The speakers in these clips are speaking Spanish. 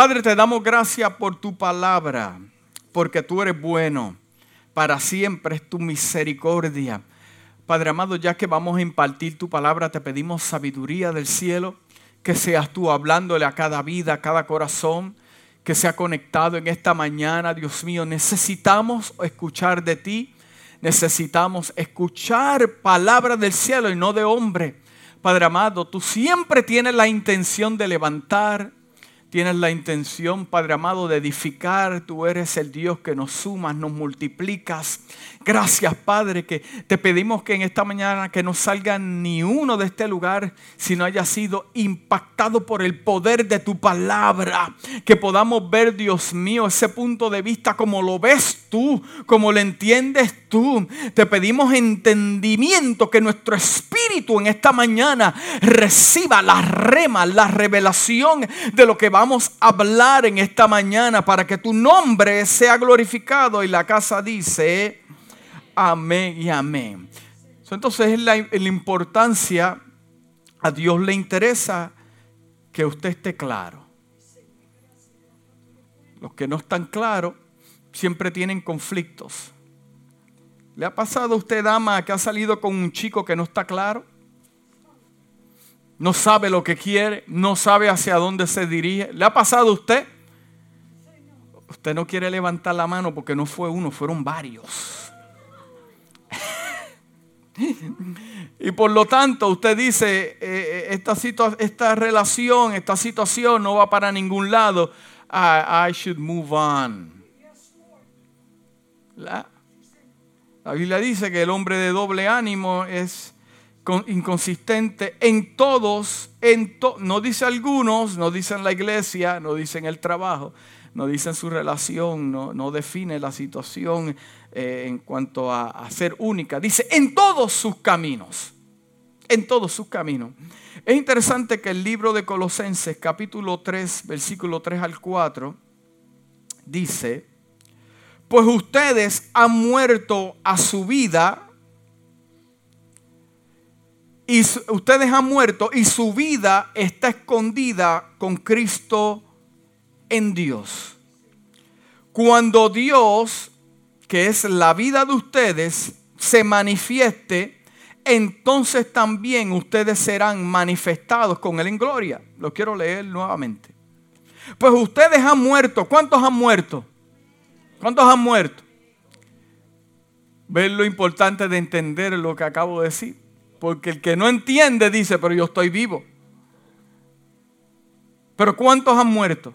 Padre, te damos gracias por tu palabra, porque tú eres bueno. Para siempre es tu misericordia. Padre amado, ya que vamos a impartir tu palabra, te pedimos sabiduría del cielo, que seas tú hablándole a cada vida, a cada corazón que se ha conectado en esta mañana. Dios mío, necesitamos escuchar de ti, necesitamos escuchar palabras del cielo y no de hombre. Padre amado, tú siempre tienes la intención de levantar, tienes la intención, Padre amado, de edificar. Tú eres el Dios que nos sumas, nos multiplicas. Gracias, Padre, que te pedimos que en esta mañana que no salga ni uno de este lugar si no haya sido impactado por el poder de tu palabra. Que podamos ver, Dios mío, ese punto de vista como lo ves tú, como lo entiendes tú. Te pedimos entendimiento, que nuestro espíritu en esta mañana reciba la rema, la revelación de lo que vamos a hablar en esta mañana para que tu nombre sea glorificado. Y la casa dice, amén y amén. Entonces es la, la importancia, a Dios le interesa que usted esté claro. Los que no están claros siempre tienen conflictos. ¿Le ha pasado a usted, dama, que ha salido con un chico que no está claro? No sabe lo que quiere, no sabe hacia dónde se dirige. ¿Le ha pasado a usted? Usted no quiere levantar la mano porque no fue uno, fueron varios. y por lo tanto usted dice, eh, eh, esta, esta relación, esta situación no va para ningún lado. I, should move on. La, la Biblia dice que el hombre de doble ánimo es inconsistente en todos, en no dice algunos, no dice en la iglesia, no dice en el trabajo, no dice en su relación, no, define la situación eh, en cuanto a, a ser única. Dice en todos sus caminos, en todos sus caminos. Es interesante que el libro de Colosenses capítulo 3, versículo 3 al 4, dice, pues ustedes han muerto a su vida y ustedes han muerto y su vida está escondida con Cristo en Dios. Cuando Dios, que es la vida de ustedes, se manifieste, entonces también ustedes serán manifestados con Él en gloria. Lo quiero leer nuevamente. Pues ustedes han muerto. ¿Cuántos han muerto? ¿Cuántos han muerto? ¿Ven lo importante de entender lo que acabo de decir? Porque el que no entiende dice, pero yo estoy vivo. Pero ¿cuántos han muerto?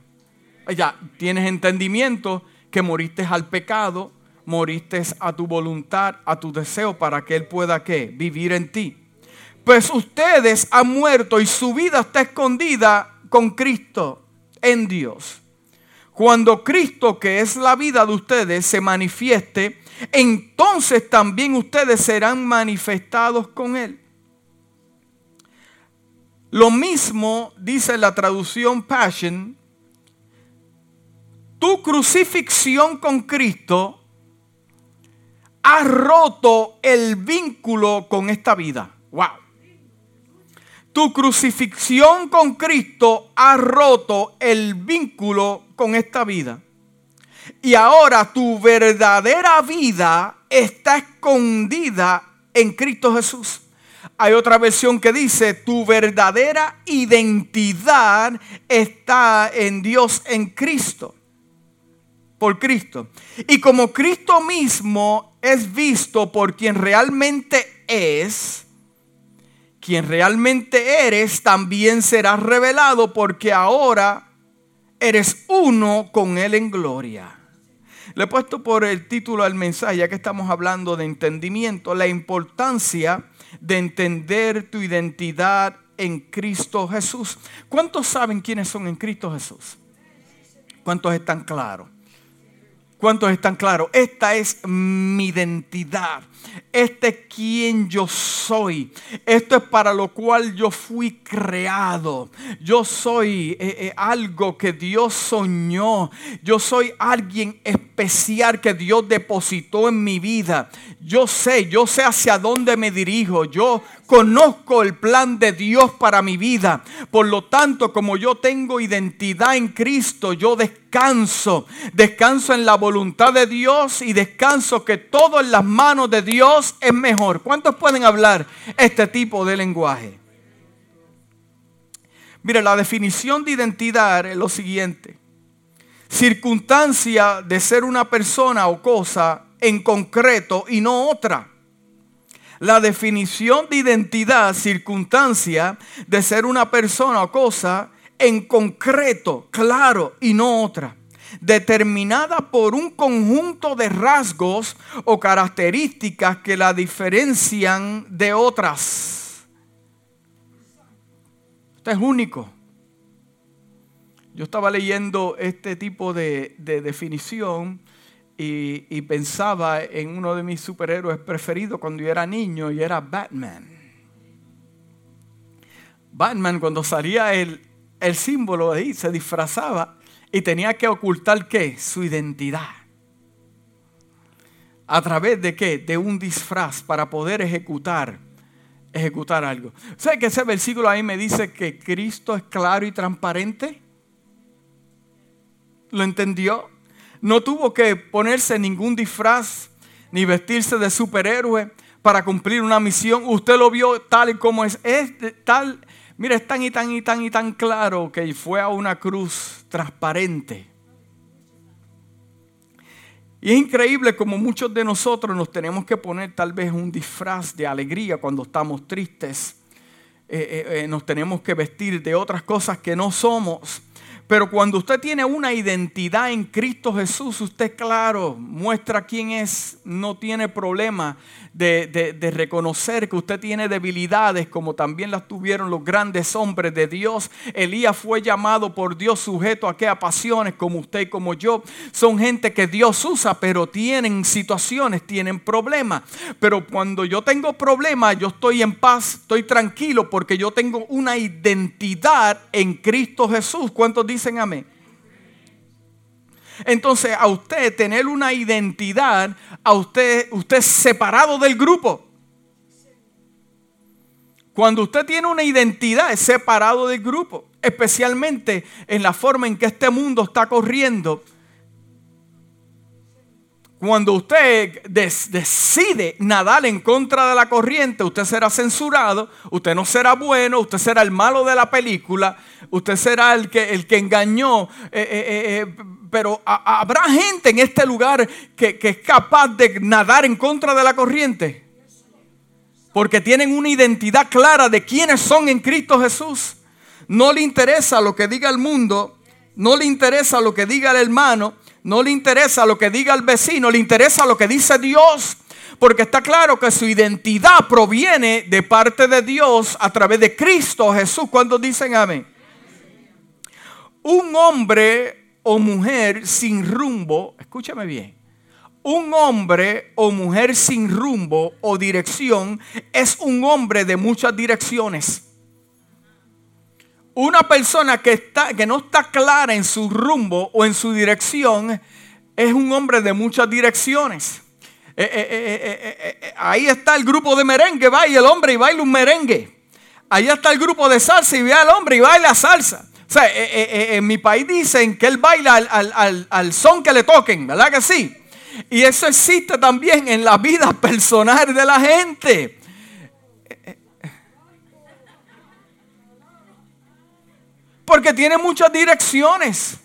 Ya, tienes entendimiento que moriste al pecado, moriste a tu voluntad, a tu deseo para que Él pueda ¿qué? vivir en ti. Pues ustedes han muerto y su vida está escondida con Cristo en Dios. Cuando Cristo, que es la vida de ustedes, se manifieste, entonces también ustedes serán manifestados con Él. Lo mismo dice la traducción Passion, tu crucifixión con Cristo ha roto el vínculo con esta vida. Wow. Tu crucifixión con Cristo ha roto el vínculo con esta vida. Y ahora tu verdadera vida está escondida en Cristo Jesús. Hay otra versión que dice, tu verdadera identidad está en Dios, en Cristo, por Cristo. Y como Cristo mismo es visto por quien realmente es, quien realmente eres, también será revelado porque ahora eres uno con Él en gloria. Le he puesto por el título al mensaje, ya que estamos hablando de entendimiento, la importancia de entender tu identidad en Cristo Jesús. ¿Cuántos saben quiénes son en Cristo Jesús? ¿Cuántos están claros? ¿Cuántos están claros? Esta es mi identidad. Este es quien yo soy. Esto es para lo cual yo fui creado. Yo soy eh, eh, algo que Dios soñó. Yo soy alguien especial que Dios depositó en mi vida. Yo sé, yo sé hacia dónde me dirijo. Yo conozco el plan de Dios para mi vida. Por lo tanto, como yo tengo identidad en Cristo, yo descanso. Descanso en la voluntad de Dios y descanso que todo en las manos de Dios es mejor. ¿Cuántos pueden hablar este tipo de lenguaje? Mire, la definición de identidad es lo siguiente. Circunstancia de ser una persona o cosa en concreto y no otra. La definición de identidad, circunstancia de ser una persona o cosa en concreto, claro, y no otra. Determinada por un conjunto de rasgos o características que la diferencian de otras. Usted es único. Yo estaba leyendo este tipo de, definición y, pensaba en uno de mis superhéroes preferidos cuando yo era niño y era Batman. Batman cuando salía el símbolo ahí se disfrazaba y tenía que ocultar qué? Su identidad. ¿A través de qué? De un disfraz para poder ejecutar ejecutar algo. ¿Sabe que ese versículo ahí me dice que Cristo es claro y transparente? ¿Lo entendió? No tuvo que ponerse ningún disfraz ni vestirse de superhéroe para cumplir una misión. Usted lo vio tal y como es. Es tal, mira, es tan y tan y tan y tan claro que fue a una cruz transparente y es increíble como muchos de nosotros nos tenemos que poner tal vez un disfraz de alegría cuando estamos tristes. Eh, eh, eh, nos tenemos que vestir de otras cosas que no somos. Pero cuando usted tiene una identidad en Cristo Jesús, usted claro, muestra quién es, no tiene problema de, reconocer que usted tiene debilidades como también las tuvieron los grandes hombres de Dios. Elías fue llamado por Dios sujeto a aquellas pasiones como usted y como yo. Son gente que Dios usa, pero tienen situaciones, tienen problemas. Pero cuando yo tengo problemas, yo estoy en paz, estoy tranquilo porque yo tengo una identidad en Cristo Jesús. ¿Cuántos dicen amén? Entonces, a usted tener una identidad, a usted, usted separado del grupo. Cuando usted tiene una identidad, es separado del grupo. Especialmente en la forma en que este mundo está corriendo. Cuando usted decide nadar en contra de la corriente, usted será censurado, usted no será bueno, usted será el malo de la película, usted será el que, el que engañó. Eh, eh, eh, pero habrá gente en este lugar que, que es capaz de nadar en contra de la corriente. Porque tienen una identidad clara de quiénes son en Cristo Jesús. No le interesa lo que diga el mundo, no le interesa lo que diga el hermano, no le interesa lo que diga el vecino, le interesa lo que dice Dios. Porque está claro que su identidad proviene de parte de Dios a través de Cristo Jesús. Cuando dicen amén. Un hombre o mujer sin rumbo, escúchame bien, un hombre o mujer sin rumbo o dirección es un hombre de muchas direcciones. Una persona que, está, que no está clara en su rumbo o en su dirección es un hombre de muchas direcciones. Eh, eh, eh, ahí está el grupo de merengue, va y el hombre y baila un merengue. Ahí está el grupo de salsa y va el hombre y baila salsa. O sea, en mi país dicen que él baila al, son que le toquen, ¿verdad que sí? Y eso existe también en la vida personal de la gente. Porque tiene muchas direcciones.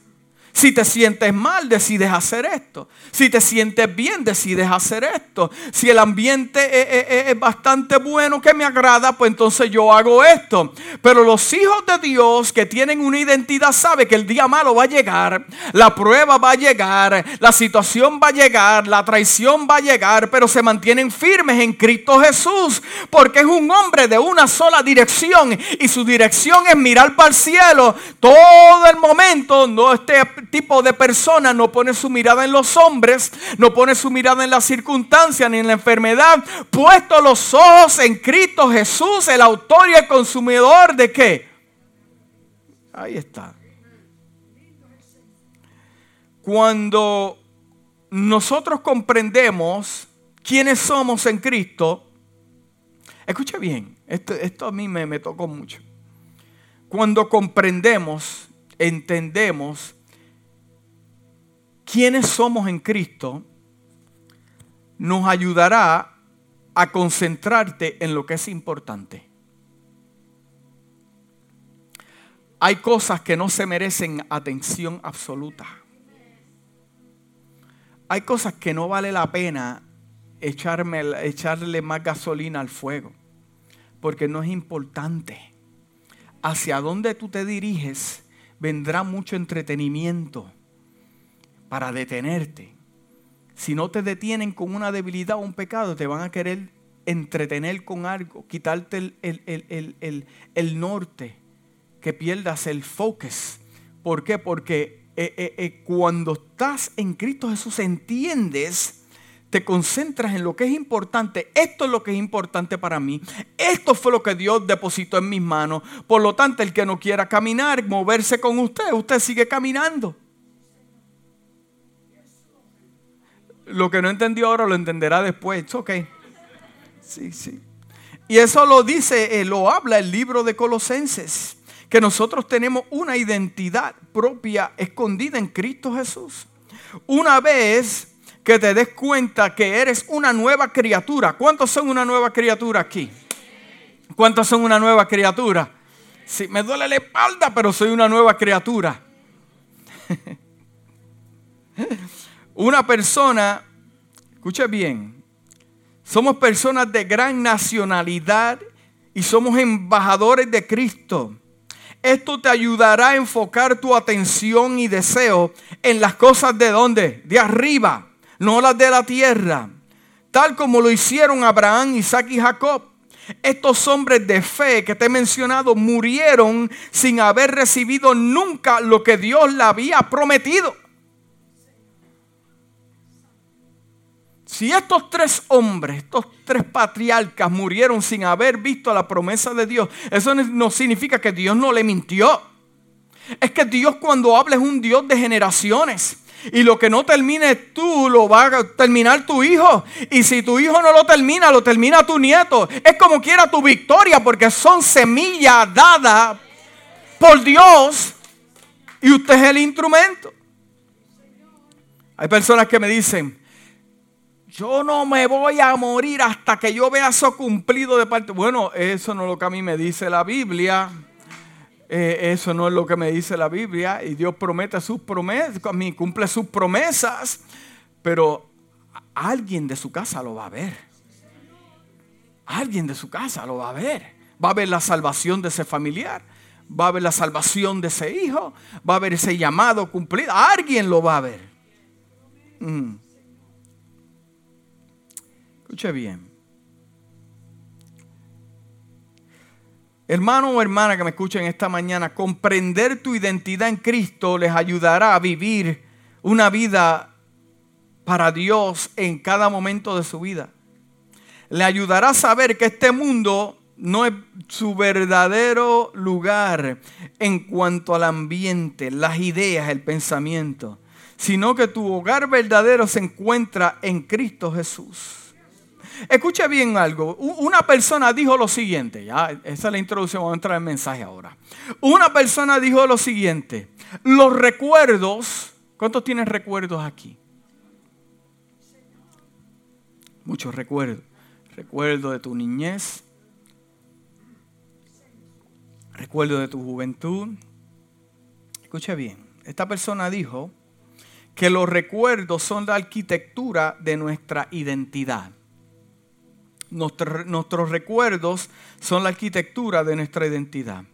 Si te sientes mal, decides hacer esto. Si te sientes bien, decides hacer esto. Si el ambiente es, bastante bueno, que me agrada, pues entonces yo hago esto. Pero los hijos de Dios que tienen una identidad saben que el día malo va a llegar, la prueba va a llegar, la situación va a llegar, la traición va a llegar, pero se mantienen firmes en Cristo Jesús. Porque es un hombre de una sola dirección y su dirección es mirar para el cielo todo el momento. No esté tipo de persona no pone su mirada en los hombres, no pone su mirada en las circunstancias ni en la enfermedad, puesto los ojos en Cristo Jesús, el autor y el consumidor de qué? Ahí está. Cuando nosotros comprendemos quiénes somos en Cristo, escuche bien, esto, a mí me tocó mucho. Cuando comprendemos, entendemos quiénes somos en Cristo, nos ayudará a concentrarte en lo que es importante. Hay cosas que no se merecen atención absoluta. Hay cosas que no vale la pena echarle más gasolina al fuego, porque no es importante. Hacia dónde tú te diriges vendrá mucho entretenimiento para detenerte. Si no te detienen con una debilidad o un pecado, te van a querer entretener con algo, quitarte el, el norte que pierdas el focus. ¿Por qué? Porque eh, eh, eh, cuando estás en Cristo Jesús entiendes, te concentras en lo que es importante. Esto es lo que es importante para mí. Esto fue lo que Dios depositó en mis manos. Por lo tanto, el que no quiera caminar, moverse con usted, usted sigue caminando. Lo que no entendió ahora lo entenderá después. ok. Sí, sí. Y eso lo dice, lo habla el libro de Colosenses que nosotros tenemos una identidad propia escondida en Cristo Jesús. Una vez que te des cuenta que eres una nueva criatura. ¿Cuántos son una nueva criatura aquí? ¿Cuántos son una nueva criatura? Sí, me duele la espalda, pero soy una nueva criatura. una persona, escuche bien, somos personas de gran nacionalidad y somos embajadores de Cristo. Esto te ayudará a enfocar tu atención y deseo en las cosas de dónde? De arriba, no las de la tierra. Tal como lo hicieron Abraham, Isaac y Jacob. Estos hombres de fe que te he mencionado murieron sin haber recibido nunca lo que Dios le había prometido. Si estos tres hombres, estos tres patriarcas murieron sin haber visto la promesa de Dios, eso no significa que Dios no le mintió. Es que Dios cuando habla es un Dios de generaciones. Y lo que no termines tú, lo va a terminar tu hijo. Y si tu hijo no lo termina, lo termina tu nieto. Es como quiera tu victoria, porque son semillas dadas por Dios. Y usted es el instrumento. Hay personas que me dicen, yo no me voy a morir hasta que yo vea eso cumplido de parte. Bueno, eso no es lo que a mí me dice la Biblia. Eh, eso no es lo que me dice la Biblia. Y Dios promete sus promesas, cumple sus promesas. Pero alguien de su casa lo va a ver. Alguien de su casa lo va a ver. Va a ver la salvación de ese familiar. Va a ver la salvación de ese hijo. Va a ver ese llamado cumplido. Alguien lo va a ver. Mm. Escuche bien. Hermano o hermana que me escuchen esta mañana, comprender tu identidad en Cristo les ayudará a vivir una vida para Dios en cada momento de su vida. Le ayudará a saber que este mundo no es su verdadero lugar en cuanto al ambiente, las ideas, el pensamiento, sino que tu hogar verdadero se encuentra en Cristo Jesús. Escuche bien algo. Una persona dijo lo siguiente, ya, esa es la introducción, vamos a entrar en mensaje ahora. Una persona dijo lo siguiente, los recuerdos, ¿cuántos tienen recuerdos aquí? Muchos recuerdos. Recuerdo de tu niñez, recuerdo de tu juventud. Escuche bien, esta persona dijo que los recuerdos son la arquitectura de nuestra identidad nuestros recuerdos son la arquitectura de nuestra identidad.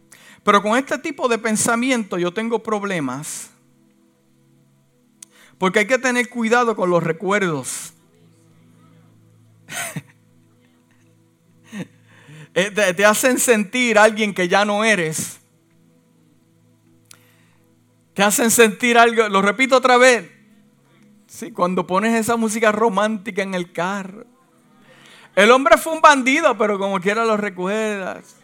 Pero con este tipo de pensamiento yo tengo problemas. Porque hay que tener cuidado con los recuerdos. Eh, te, hacen sentir alguien que ya no eres. Te hacen sentir algo, lo repito otra vez. Sí, cuando pones esa música romántica en el carro el hombre fue un bandido, pero como quiera lo recuerdas.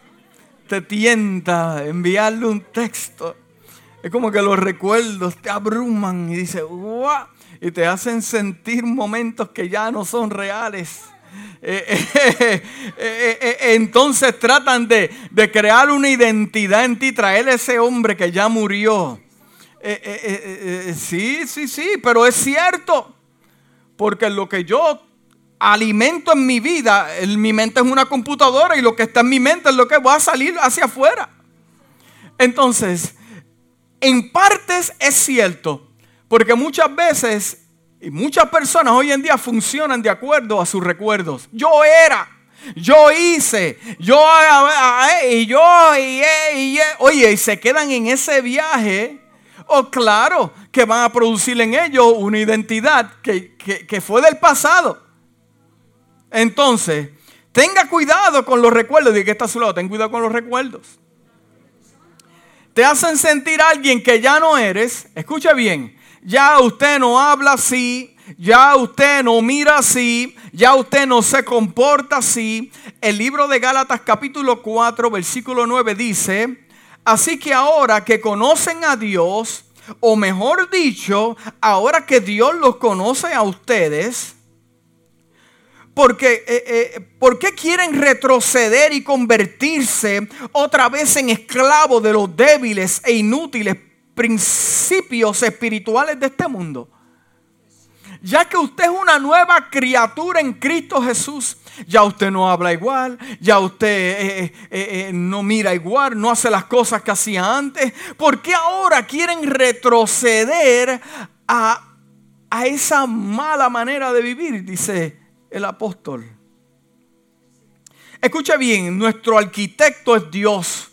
Te tienta enviarle un texto Es como que los recuerdos te abruman y dices, ¡guau! Y te hacen sentir momentos que ya no son reales. Eh, eh, eh, entonces tratan de, de, crear una identidad en ti, traer ese hombre que ya murió. sí, sí, sí, pero es cierto. Porque lo que yo alimento en mi vida, mi mente es una computadora y lo que está en mi mente es lo que va a salir hacia afuera. Entonces, en partes es cierto, porque muchas veces y muchas personas hoy en día funcionan de acuerdo a sus recuerdos. Yo era, yo hice, yo, y yo, y, oye, y se quedan en ese viaje. O oh, claro que van a producir en ellos una identidad que, que fue del pasado. Entonces, tenga cuidado con los recuerdos. Diga que está a su lado, ten cuidado con los recuerdos. Te hacen sentir alguien que ya no eres. Escucha bien, ya usted no habla así, ya usted no mira así, ya usted no se comporta así. El libro de Gálatas capítulo 4, versículo 9 dice, así que ahora que conocen a Dios, o mejor dicho, ahora que Dios los conoce a ustedes, porque, eh, eh, ¿Por qué quieren retroceder y convertirse otra vez en esclavos de los débiles e inútiles principios espirituales de este mundo? Ya que usted es una nueva criatura en Cristo Jesús, ya usted no habla igual, ya usted eh, no mira igual, no hace las cosas que hacía antes. ¿Por qué ahora quieren retroceder a, a esa mala manera de vivir? Dice el apóstol. Escucha bien, nuestro arquitecto es Dios.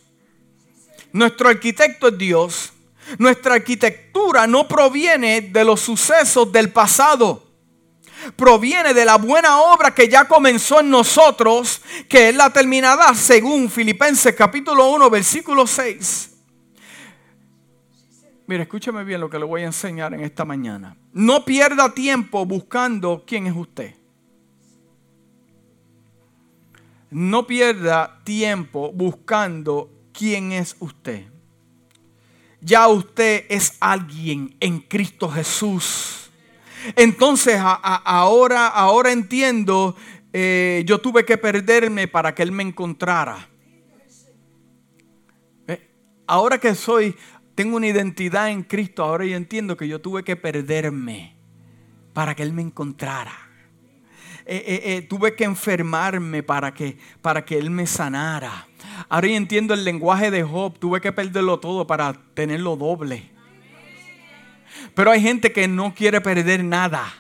Nuestro arquitecto es Dios. Nuestra arquitectura no proviene de los sucesos del pasado. Proviene de la buena obra que ya comenzó en nosotros, que es la terminada según Filipenses capítulo 1, versículo 6. Mire, escúcheme bien lo que le voy a enseñar en esta mañana. No pierda tiempo buscando quién es usted. No pierda tiempo buscando quién es usted. Ya usted es alguien en Cristo Jesús. Entonces ahora, ahora entiendo, eh, yo tuve que perderme para que Él me encontrara. Eh, ahora que soy, tengo una identidad en Cristo, ahora yo entiendo que yo tuve que perderme para que Él me encontrara. Eh, eh, eh, tuve que enfermarme para que, para que Él me sanara. Ahora entiendo el lenguaje de Job. Tuve que perderlo todo para tenerlo doble. Pero hay gente que no quiere perder nada.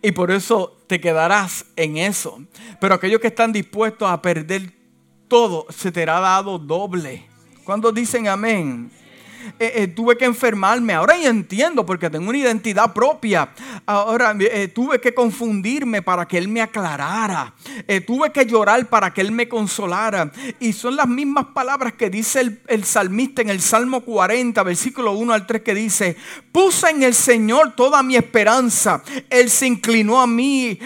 Y por eso te quedarás en eso. Pero aquellos que están dispuestos a perder todo, se te ha dado doble. Cuando dicen amén? Eh, eh, tuve que enfermarme. Ahora ya entiendo porque tengo una identidad propia. Ahora eh, tuve que confundirme para que Él me aclarara. tuve que llorar para que Él me consolara. Y son las mismas palabras que dice el, el salmista en el Salmo 40, versículo 1 al 3, que dice, puse en el Señor toda mi esperanza. Él se inclinó a mí,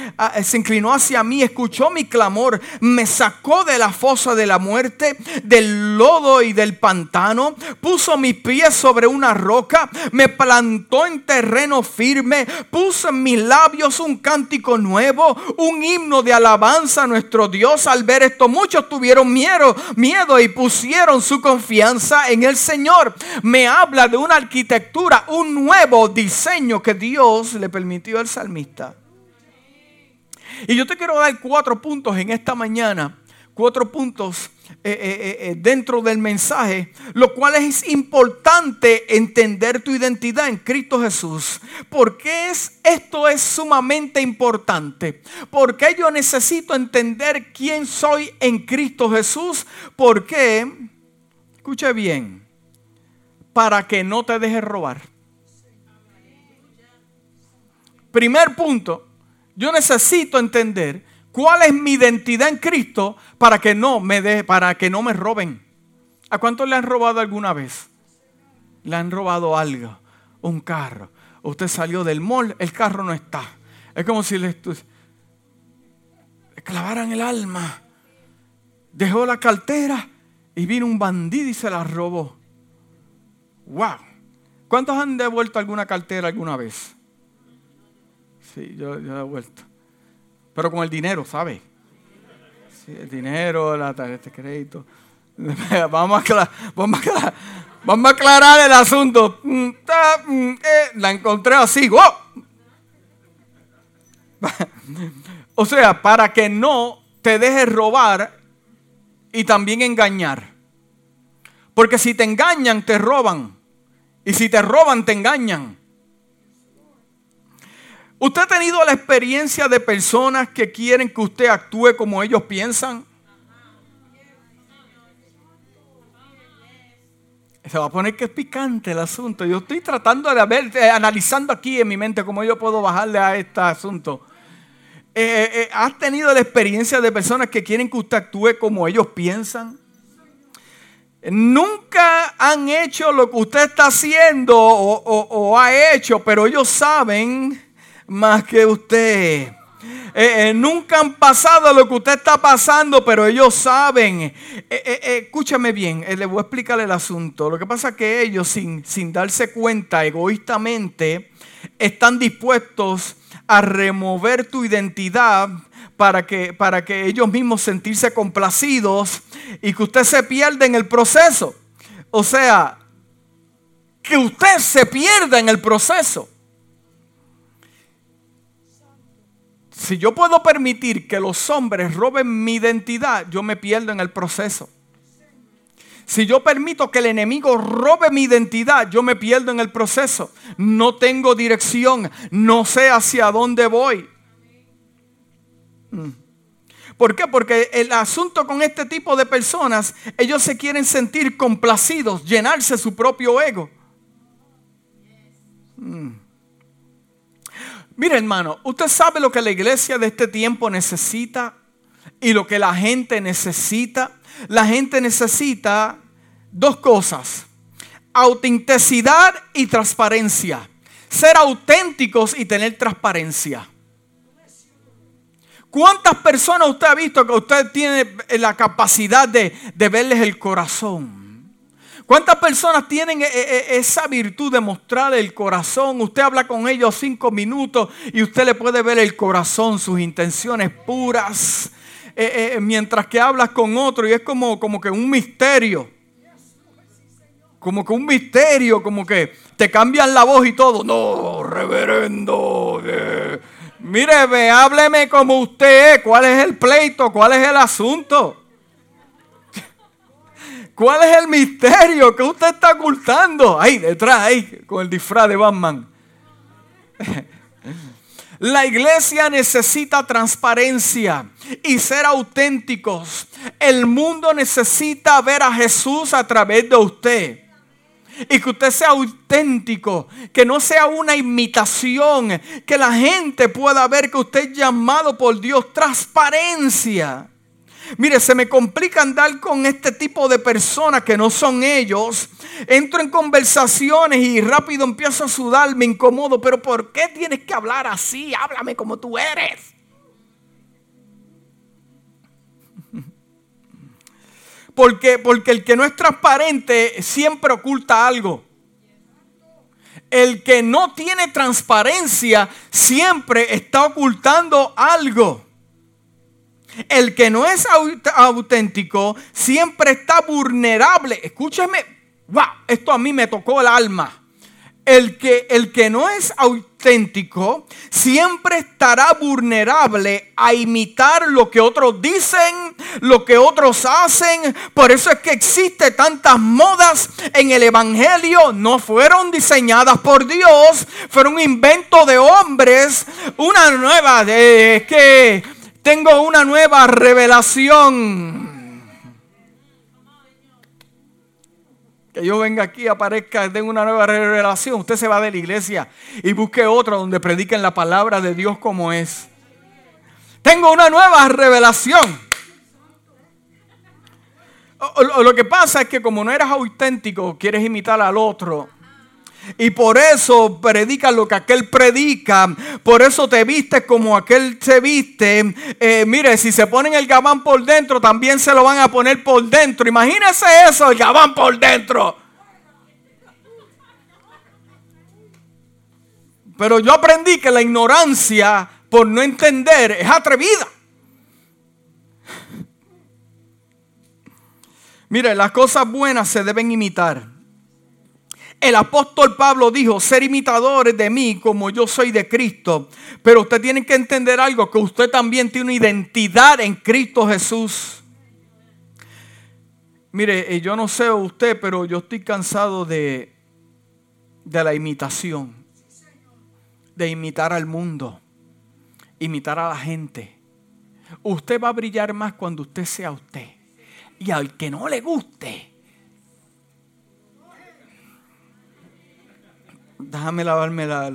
se inclinó hacia mí, escuchó mi clamor, me sacó de la fosa de la muerte, del lodo y del pantano, puso mi pies sobre una roca, me plantó en terreno firme, puso en mis labios un cántico nuevo, un himno de alabanza a nuestro Dios. Al ver esto, muchos tuvieron miedo, miedo y pusieron su confianza en el Señor. Me habla de una arquitectura, un nuevo diseño que Dios le permitió al salmista. Y yo te quiero dar cuatro puntos en esta mañana, cuatro puntos eh, eh, eh, dentro del mensaje, lo cual es importante entender tu identidad en Cristo Jesús. ¿Por qué es, esto es sumamente importante? Porque yo necesito entender quién soy en Cristo Jesús. Porque, escuche bien, para que no te dejes robar. Primer punto, yo necesito entender cuál es mi identidad en Cristo para que no me de, para que no me roben. ¿A cuántos le han robado alguna vez? Le han robado algo, un carro. Usted salió del mall, el carro no está. Es como si le, clavaran el alma. Dejó la cartera y vino un bandido y se la robó. ¡Wow! ¿Cuántos han devuelto alguna cartera alguna vez? Sí, yo, yo he devuelto. Pero con el dinero, ¿sabe? Sí, el dinero, la tarjeta de crédito. Vamos a, aclarar, vamos, a vamos a aclarar el asunto. Mm, mm, eh, la encontré así. O sea, para que no te dejes robar y también engañar. Porque si te engañan, te roban. Y si te roban, te engañan. ¿Usted ha tenido la experiencia de personas que quieren que usted actúe como ellos piensan? Se va a poner que es picante el asunto. Yo estoy tratando de ver, eh, analizando aquí en mi mente cómo yo puedo bajarle a este asunto. Eh, eh, ¿Has tenido la experiencia de personas que quieren que usted actúe como ellos piensan? Nunca han hecho lo que usted está haciendo o, ha hecho, pero ellos saben más que usted. Eh, eh, nunca han pasado lo que usted está pasando, pero ellos saben. Eh, escúchame bien, le voy a explicar el asunto. Lo que pasa es que ellos, sin, sin darse cuenta, egoístamente, están dispuestos a remover tu identidad para que, para que ellos mismos sentirse complacidos y que usted se pierda en el proceso. O sea, que usted se pierda en el proceso. Si yo puedo permitir que los hombres roben mi identidad, yo me pierdo en el proceso. Si yo permito que el enemigo robe mi identidad, yo me pierdo en el proceso. No tengo dirección, no sé hacia dónde voy. Mm. ¿Por qué? Porque el asunto con este tipo de personas, ellos se quieren sentir complacidos, llenarse su propio ego. Mm. Mire hermano, usted sabe lo que la iglesia de este tiempo necesita y lo que la gente necesita. La gente necesita dos cosas, autenticidad y transparencia. Ser auténticos y tener transparencia. ¿Cuántas personas usted ha visto que usted tiene la capacidad de, verles el corazón? ¿Cuántas personas tienen e, e, e, esa virtud de mostrar el corazón? Usted habla con ellos cinco minutos y usted le puede ver el corazón, sus intenciones puras, eh, eh, mientras que hablas con otro y es como, como que un misterio. Como que un misterio, como que te cambian la voz y todo. No, reverendo. Eh, Mire, hábleme como usted ¿Cuál es el pleito? ¿Cuál es el asunto? ¿Cuál es el misterio que usted está ocultando? Ahí detrás, ahí, con el disfraz de Batman. La iglesia necesita transparencia y ser auténticos. El mundo necesita ver a Jesús a través de usted y que usted sea auténtico, que no sea una imitación, que la gente pueda ver que usted es llamado por Dios, transparencia. Mire, se me complica andar con este tipo de personas que no son ellos. Entro en conversaciones y rápido empiezo a sudar, me incomodo, pero ¿por qué tienes que hablar así? Háblame como tú eres. Porque, porque el que no es transparente siempre oculta algo. El que no tiene transparencia siempre está ocultando algo. El que no es auténtico siempre está vulnerable. Escúchame, wow, esto a mí me tocó el alma. El que, el que no es auténtico siempre estará vulnerable a imitar lo que otros dicen, lo que otros hacen. Por eso es que existe tantas modas en el Evangelio. No fueron diseñadas por Dios, fueron un invento de hombres. Una nueva, de que tengo una nueva revelación que yo venga aquí, aparezca, den una nueva revelación, usted se va de la iglesia y busque otra donde prediquen la palabra de Dios como es. Tengo una nueva revelación. lo que pasa es que como no eres auténtico, quieres imitar al otro, y por eso predica lo que aquel predica. Por eso te viste como aquel se viste. Eh, mire, si se ponen el gabán por dentro, también se lo van a poner por dentro. Imagínese eso, el gabán por dentro. Pero yo aprendí que la ignorancia por no entender es atrevida. Mire, las cosas buenas se deben imitar. El apóstol Pablo dijo, ser imitadores de mí como yo soy de Cristo. Pero usted tiene que entender algo, que usted también tiene una identidad en Cristo Jesús. Mire, eh, yo no sé usted, pero yo estoy cansado de, de la imitación. De imitar al mundo. Imitar a la gente. Usted va a brillar más cuando usted sea usted. Y al que no le guste, Déjame lavarme la...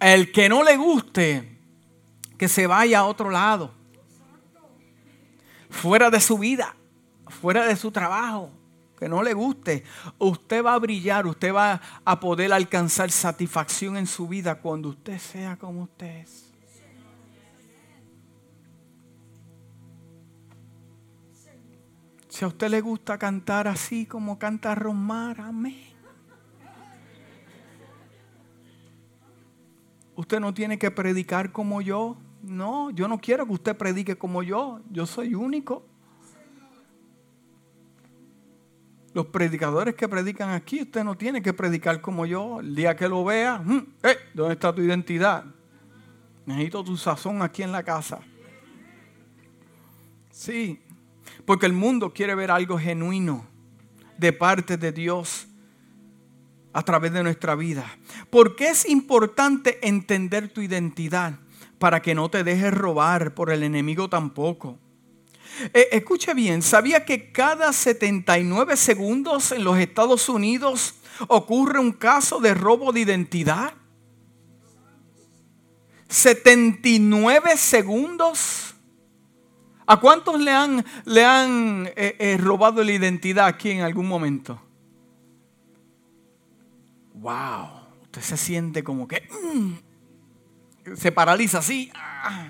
El que no le guste, que se vaya a otro lado. Fuera de su vida, fuera de su trabajo, que no le guste. Usted va a brillar, usted va a poder alcanzar satisfacción en su vida cuando usted sea como usted es. Si a usted le gusta cantar así como canta Rosmar, amén. Usted no tiene que predicar como yo. No, yo no quiero que usted predique como yo. Yo soy único. Los predicadores que predican aquí, usted no tiene que predicar como yo. El día que lo vea, mm, eh, ¿dónde está tu identidad? Necesito tu sazón aquí en la casa. Sí, porque el mundo quiere ver algo genuino de parte de Dios a través de nuestra vida. Porque es importante entender tu identidad para que no te dejes robar por el enemigo tampoco. Eh, escuche bien, ¿sabía que cada 79 segundos en los Estados Unidos ocurre un caso de robo de identidad? 79 segundos. ¿A cuántos le han, le han eh, eh, robado la identidad aquí en algún momento? Wow, usted se siente como que mm, se paraliza así. Ah.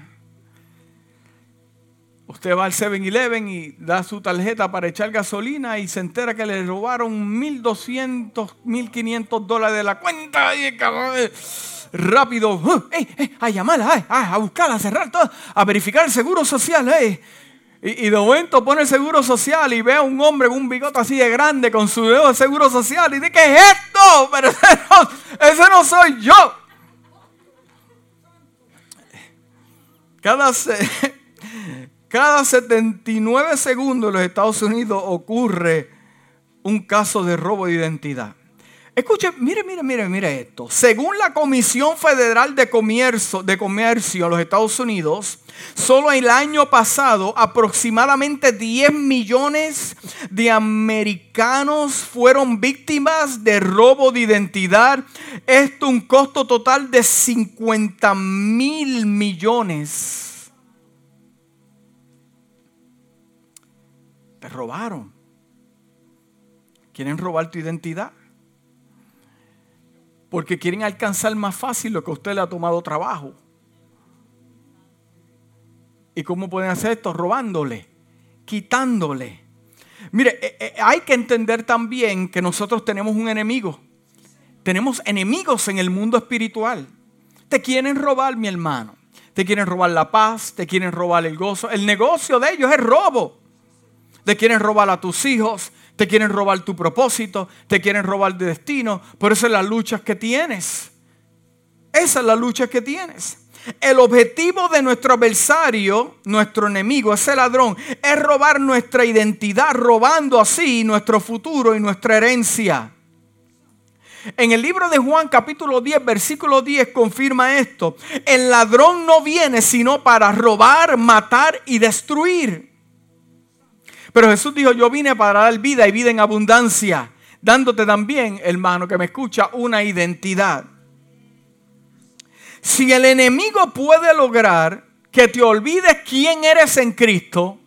Usted va al 7-Eleven y da su tarjeta para echar gasolina y se entera que le robaron 1.200, 1.500 dólares de la cuenta. Y rápido, uh, a llamarla, a buscarla, a cerrar todo, a verificar el seguro social. Y, de momento pone el seguro social y ve a un hombre con un bigote así de grande con su dedo de seguro social y dice, ¿qué es esto? Pero ese no, soy yo. Cada, cada 79 segundos en los Estados Unidos ocurre un caso de robo de identidad. Escuche, mire, mire, mire, mire esto. Según la Comisión Federal de Comercio, de Comercio en los Estados Unidos, solo el año pasado aproximadamente 10 millones de americanos fueron víctimas de robo de identidad. Esto un costo total de 50 mil millones. Te robaron. ¿Quieren robar tu identidad? Porque quieren alcanzar más fácil lo que a usted le ha tomado trabajo. ¿Y cómo pueden hacer esto? Robándole, quitándole. Mire, eh, eh, hay que entender también que nosotros tenemos un enemigo. Tenemos enemigos en el mundo espiritual. Te quieren robar, mi hermano. Te quieren robar la paz, te quieren robar el gozo. El negocio de ellos es robo. Te quieren robar a tus hijos, te quieren robar tu propósito, te quieren robar tu destino. Por eso es la lucha que tienes. Esa es la lucha que tienes. El objetivo de nuestro adversario, nuestro enemigo, ese ladrón, es robar nuestra identidad, robando así nuestro futuro y nuestra herencia. En el libro de Juan capítulo 10, versículo 10 confirma esto. El ladrón no viene sino para robar, matar y destruir. Pero Jesús dijo, yo vine para dar vida y vida en abundancia, dándote también, hermano que me escucha, una identidad. Si el enemigo puede lograr que te olvides quién eres en Cristo,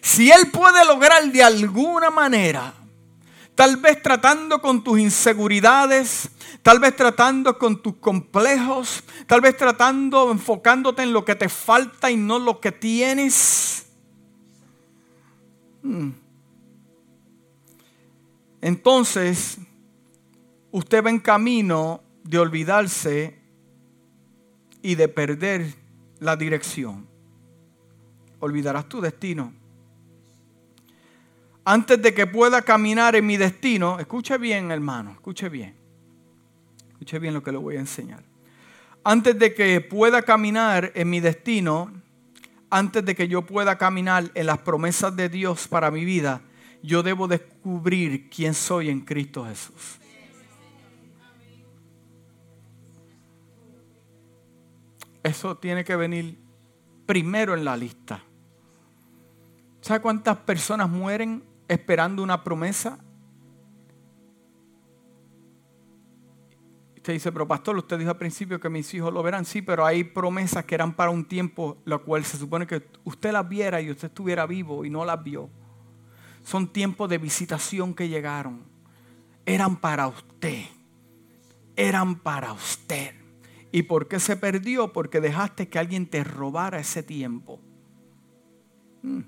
si él puede lograr de alguna manera, tal vez tratando con tus inseguridades, tal vez tratando con tus complejos, tal vez tratando, enfocándote en lo que te falta y no lo que tienes. Entonces usted va en camino de olvidarse y de perder la dirección. Olvidarás tu destino. Antes de que pueda caminar en mi destino, escuche bien hermano, escuche bien. Escuche bien lo que le voy a enseñar. Antes de que pueda caminar en mi destino, antes de que yo pueda caminar en las promesas de Dios para mi vida, yo debo descubrir quién soy en Cristo Jesús. Eso tiene que venir primero en la lista. ¿Sabe cuántas personas mueren esperando una promesa? Dice, pero pastor, usted dijo al principio que mis hijos lo verán. Sí, pero hay promesas que eran para un tiempo, lo cual se supone que usted las viera y usted estuviera vivo y no las vio. Son tiempos de visitación que llegaron. Eran para usted. Eran para usted. ¿Y por qué se perdió? Porque dejaste que alguien te robara ese tiempo. Hmm.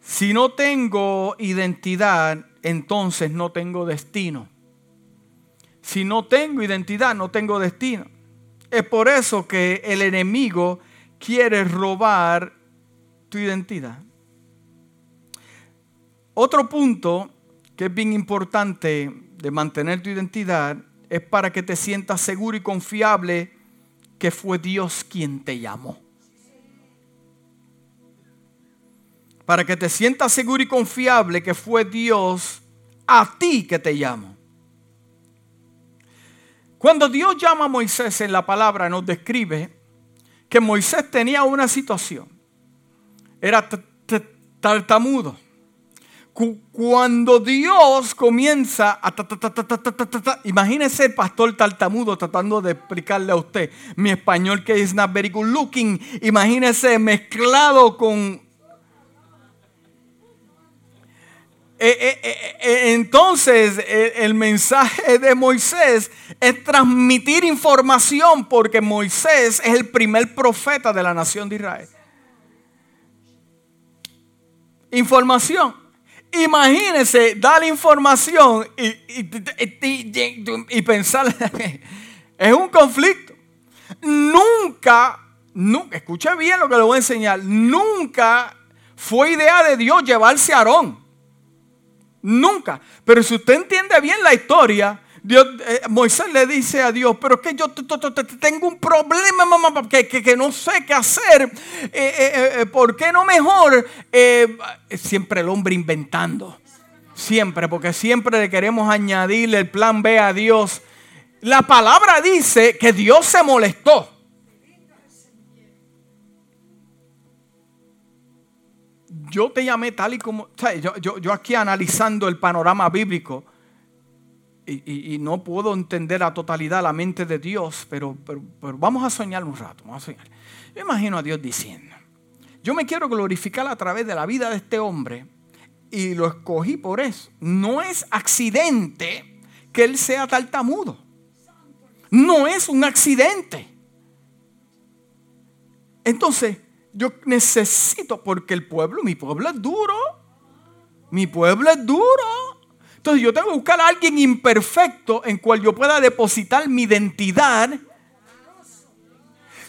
Si no tengo identidad, entonces no tengo destino. Si no tengo identidad, no tengo destino. Es por eso que el enemigo quiere robar tu identidad. Otro punto que es bien importante de mantener tu identidad es para que te sientas seguro y confiable que fue Dios quien te llamó. Para que te sientas seguro y confiable que fue Dios a ti que te llamó. Cuando Dios llama a Moisés en la palabra nos describe que Moisés tenía una situación. Era tartamudo cuando Dios comienza a... imagínese el pastor tartamudo tratando de explicarle a usted mi español que es not very good looking. Imagínese mezclado con... Eh, eh, eh, entonces el mensaje de Moisés es transmitir información porque Moisés es el primer profeta de la nación de Israel. Información. Imagínense dar información y, pensar, es un conflicto. Nunca, nunca, escuche bien lo que le voy a enseñar, nunca fue idea de Dios llevarse a Aarón. Nunca. Pero si usted entiende bien la historia, Dios, eh, Moisés le dice a Dios, pero es que yo tengo un problema, mamá, que, que, no sé qué hacer. Eh, eh, ¿Por qué no mejor? siempre el hombre inventando. Siempre, porque siempre le queremos añadirle el plan B a Dios. La palabra dice que Dios se molestó. Yo te llamé tal y como, yo, yo, yo aquí analizando el panorama bíblico y, no puedo entender a totalidad la mente de Dios, pero, pero, vamos a soñar un rato. Vamos a soñar. Yo imagino a Dios diciendo, yo me quiero glorificar a través de la vida de este hombre y lo escogí por eso. No es accidente que él sea tartamudo. No es un accidente. Entonces, yo necesito, porque el pueblo, mi pueblo es duro. Mi pueblo es duro. Entonces yo tengo que buscar a alguien imperfecto en cual yo pueda depositar mi identidad.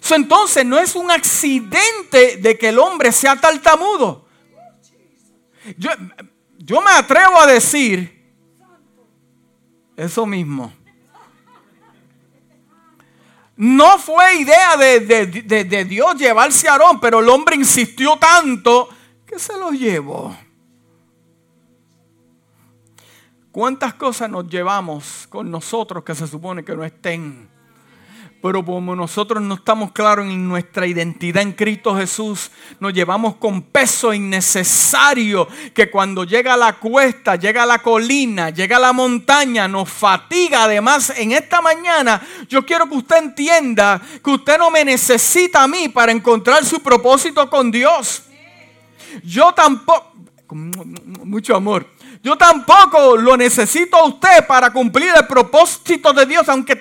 entonces no es un accidente de que el hombre sea tartamudo. Yo, yo me atrevo a decir eso mismo. No fue idea de, de, Dios llevarse a Aarón, pero el hombre insistió tanto que se lo llevó. ¿Cuántas cosas nos llevamos con nosotros que se supone que no estén? Pero como nosotros no estamos claros en nuestra identidad en Cristo Jesús, nos llevamos con peso innecesario que cuando llega la cuesta, llega la colina, llega la montaña, nos fatiga. Además, en esta mañana yo quiero que usted entienda que usted no me necesita a mí para encontrar su propósito con Dios. Yo tampoco, con mucho amor. Yo tampoco lo necesito a usted para cumplir el propósito de Dios, aunque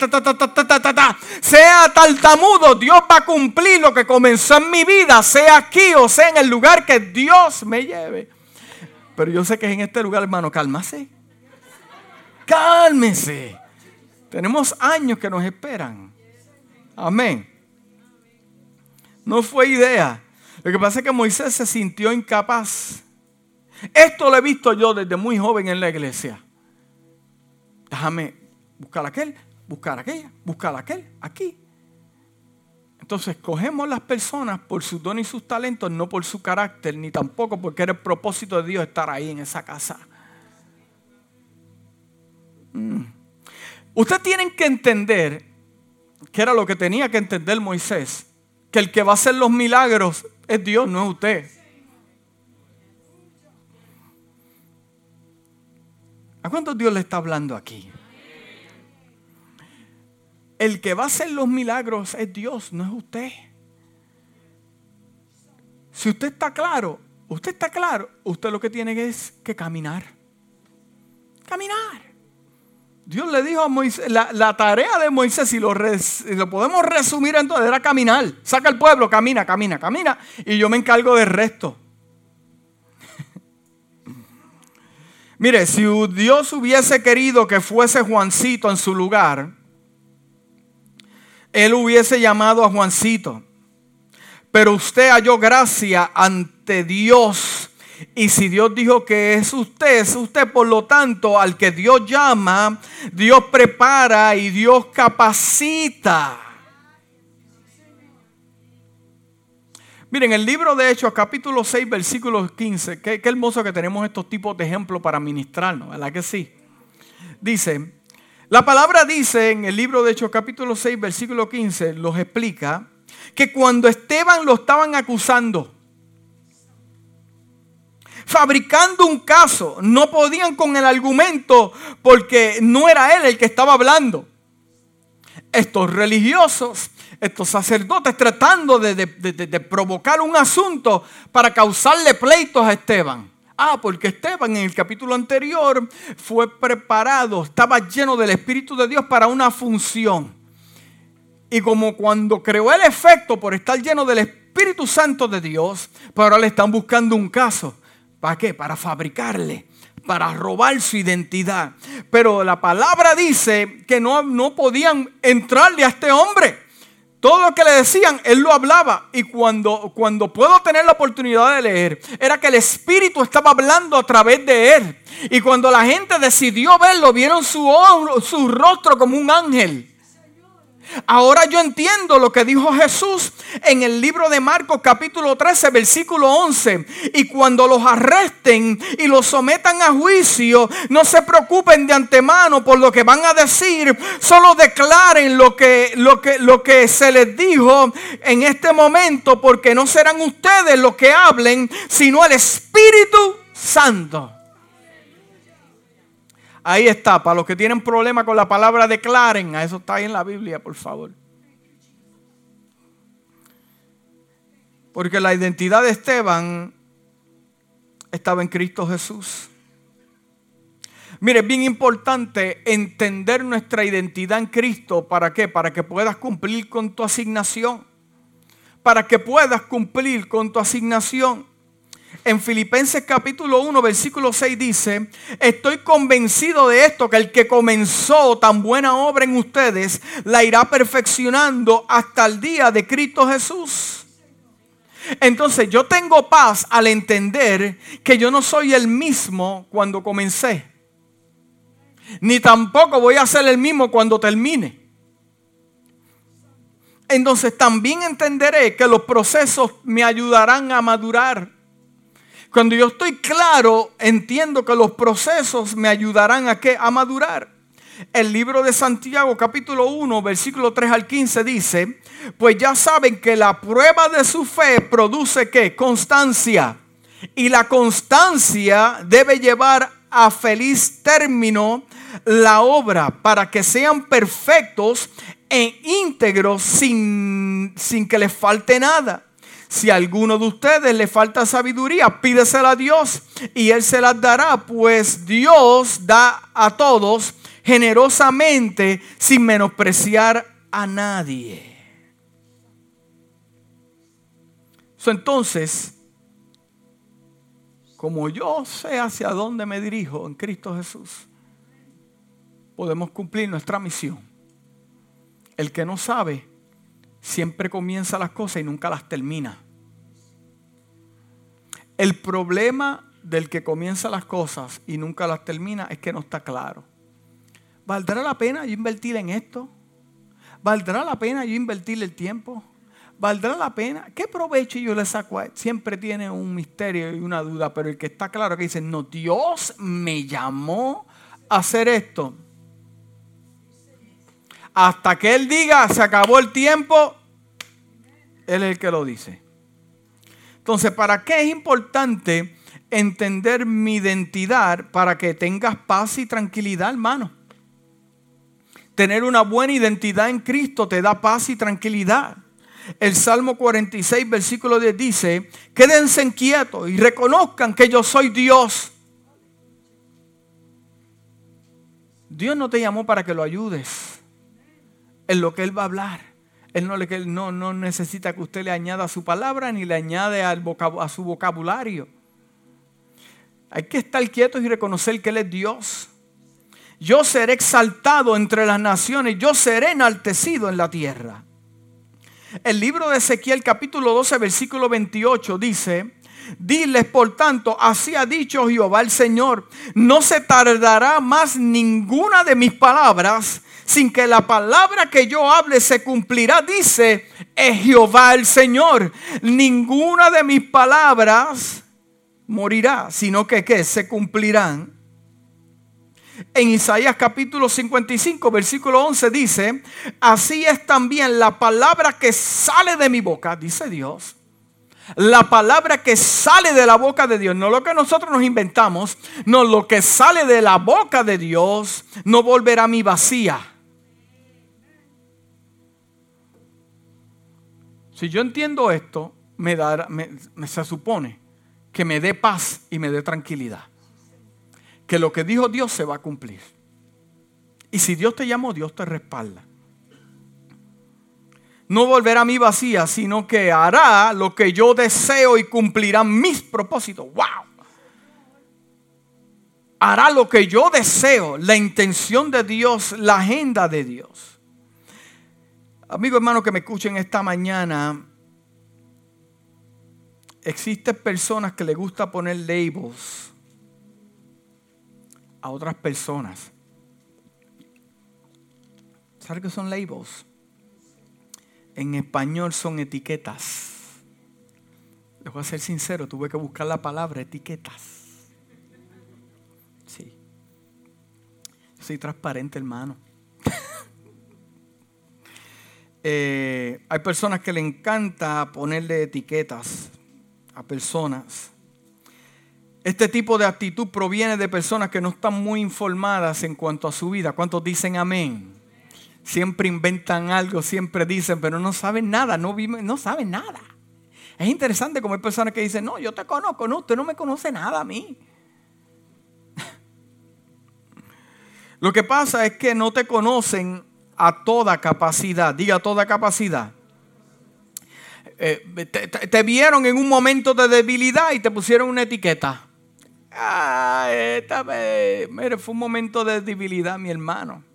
sea tartamudo, Dios va a cumplir lo que comenzó en mi vida, sea aquí o sea en el lugar que Dios me lleve. Pero yo sé que es en este lugar, hermano, cálmase. Cálmese. Tenemos años que nos esperan. Amén. No fue idea. Lo que pasa es que Moisés se sintió incapaz. Esto lo he visto yo desde muy joven en la iglesia. Déjame buscar aquel, buscar aquella, buscar aquel, aquí. Entonces, cogemos las personas por su don y sus talentos, no por su carácter, ni tampoco porque era el propósito de Dios estar ahí en esa casa. Mm. Ustedes tienen que entender, que era lo que tenía que entender Moisés, que el que va a hacer los milagros es Dios, no es usted. ¿A cuántos Dios le está hablando aquí? El que va a hacer los milagros es Dios, no es usted. Si usted está claro, usted está claro, usted lo que tiene es que caminar. Caminar. Dios le dijo a Moisés, la, tarea de Moisés, si lo, lo podemos resumir entonces, era caminar. Saca el pueblo, camina, camina, camina. Y yo me encargo del resto. Mire, si Dios hubiese querido que fuese Juancito en su lugar, él hubiese llamado a Juancito. Pero usted halló gracia ante Dios. Y si Dios dijo que es usted, es usted. Por lo tanto, al que Dios llama, Dios prepara y Dios capacita. Miren, el libro de Hechos, capítulo 6, versículo 15. Qué, hermoso que tenemos estos tipos de ejemplos para ministrarnos, ¿verdad que sí? Dice, la palabra dice en el libro de Hechos capítulo 6, versículo 15, los explica, que cuando Esteban lo estaban acusando, fabricando un caso, no podían con el argumento porque no era él el que estaba hablando. Estos religiosos, estos sacerdotes tratando de, de provocar un asunto para causarle pleitos a Esteban. Ah, porque Esteban en el capítulo anterior fue preparado, estaba lleno del Espíritu de Dios para una función. Y como cuando creó el efecto por estar lleno del Espíritu Santo de Dios, pues ahora le están buscando un caso. ¿Para qué? Para fabricarle, para robar su identidad. Pero la palabra dice que no, no podían entrarle a este hombre. Todo lo que le decían, él lo hablaba. Y cuando, cuando puedo tener la oportunidad de leer, era que el Espíritu estaba hablando a través de él. Y cuando la gente decidió verlo, vieron su, su rostro como un ángel. Ahora yo entiendo lo que dijo Jesús en el libro de Marcos capítulo 13 versículo 11. Y cuando los arresten y los sometan a juicio, no se preocupen de antemano por lo que van a decir, solo declaren lo que, lo que, lo que se les dijo en este momento, porque no serán ustedes los que hablen, sino el Espíritu Santo. Ahí está, para los que tienen problema con la palabra declaren, a eso está ahí en la Biblia, por favor. Porque la identidad de Esteban estaba en Cristo Jesús. Mire, es bien importante entender nuestra identidad en Cristo. ¿Para qué? Para que puedas cumplir con tu asignación. Para que puedas cumplir con tu asignación. En Filipenses capítulo 1, versículo 6 dice, estoy convencido de esto, que el que comenzó tan buena obra en ustedes, la irá perfeccionando hasta el día de Cristo Jesús. Entonces yo tengo paz al entender que yo no soy el mismo cuando comencé. Ni tampoco voy a ser el mismo cuando termine. Entonces también entenderé que los procesos me ayudarán a madurar cuando yo estoy claro, entiendo que los procesos me ayudarán a, ¿qué? a madurar. El libro de Santiago capítulo 1 versículo 3 al 15 dice, pues ya saben que la prueba de su fe produce qué? Constancia. Y la constancia debe llevar a feliz término la obra para que sean perfectos e íntegros sin, sin que les falte nada. Si a alguno de ustedes le falta sabiduría, pídesela a Dios y Él se las dará, pues Dios da a todos generosamente sin menospreciar a nadie. entonces, como yo sé hacia dónde me dirijo en Cristo Jesús, podemos cumplir nuestra misión. El que no sabe siempre comienza las cosas y nunca las termina. El problema del que comienza las cosas y nunca las termina es que no está claro. ¿Valdrá la pena yo invertir en esto? ¿Valdrá la pena yo invertir el tiempo? ¿Valdrá la pena? ¿Qué provecho yo le saco a él? Siempre tiene un misterio y una duda, pero el que está claro que dice, no, Dios me llamó a hacer esto. Hasta que Él diga, se acabó el tiempo, Él es el que lo dice. Entonces, ¿para qué es importante entender mi identidad para que tengas paz y tranquilidad, hermano? Tener una buena identidad en Cristo te da paz y tranquilidad. El Salmo 46, versículo 10 dice, quédense quietos y reconozcan que yo soy Dios. Dios no te llamó para que lo ayudes en lo que Él va a hablar. Él no, no, no necesita que usted le añada su palabra ni le añade al a su vocabulario. Hay que estar quietos y reconocer que Él es Dios. Yo seré exaltado entre las naciones, yo seré enaltecido en la tierra. El libro de Ezequiel capítulo 12 versículo 28 dice, Diles por tanto, así ha dicho Jehová el Señor, no se tardará más ninguna de mis palabras sin que la palabra que yo hable se cumplirá, dice es Jehová el Señor. Ninguna de mis palabras morirá, sino que ¿qué? se cumplirán en Isaías capítulo 55, versículo 11 dice, así es también la palabra que sale de mi boca, dice Dios. La palabra que sale de la boca de Dios, no lo que nosotros nos inventamos, no lo que sale de la boca de Dios, no volverá a mi vacía. Si yo entiendo esto, me, se supone que me dé paz y me dé tranquilidad que lo que dijo Dios se va a cumplir. Y si Dios te llamó, Dios te respalda. No volverá a mí vacía, sino que hará lo que yo deseo y cumplirá mis propósitos. ¡Wow! Hará lo que yo deseo, la intención de Dios, la agenda de Dios. Amigo hermano que me escuchen esta mañana, existen personas que le gusta poner labels a otras personas. ¿Sabes qué son labels? En español son etiquetas. Les voy a ser sincero, tuve que buscar la palabra etiquetas. Sí. Soy transparente, hermano. Eh, hay personas que le encanta ponerle etiquetas a personas. Este tipo de actitud proviene de personas que no están muy informadas en cuanto a su vida. ¿Cuántos dicen amén? Siempre inventan algo, siempre dicen, pero no saben nada, no, no saben nada. Es interesante como hay personas que dicen, no, yo te conozco, no, usted no me conoce nada a mí. Lo que pasa es que no te conocen a toda capacidad, diga toda capacidad. Eh, te, vieron en un momento de debilidad y te pusieron una etiqueta. Ah, esta vez, mire, fue un momento de debilidad, mi hermano.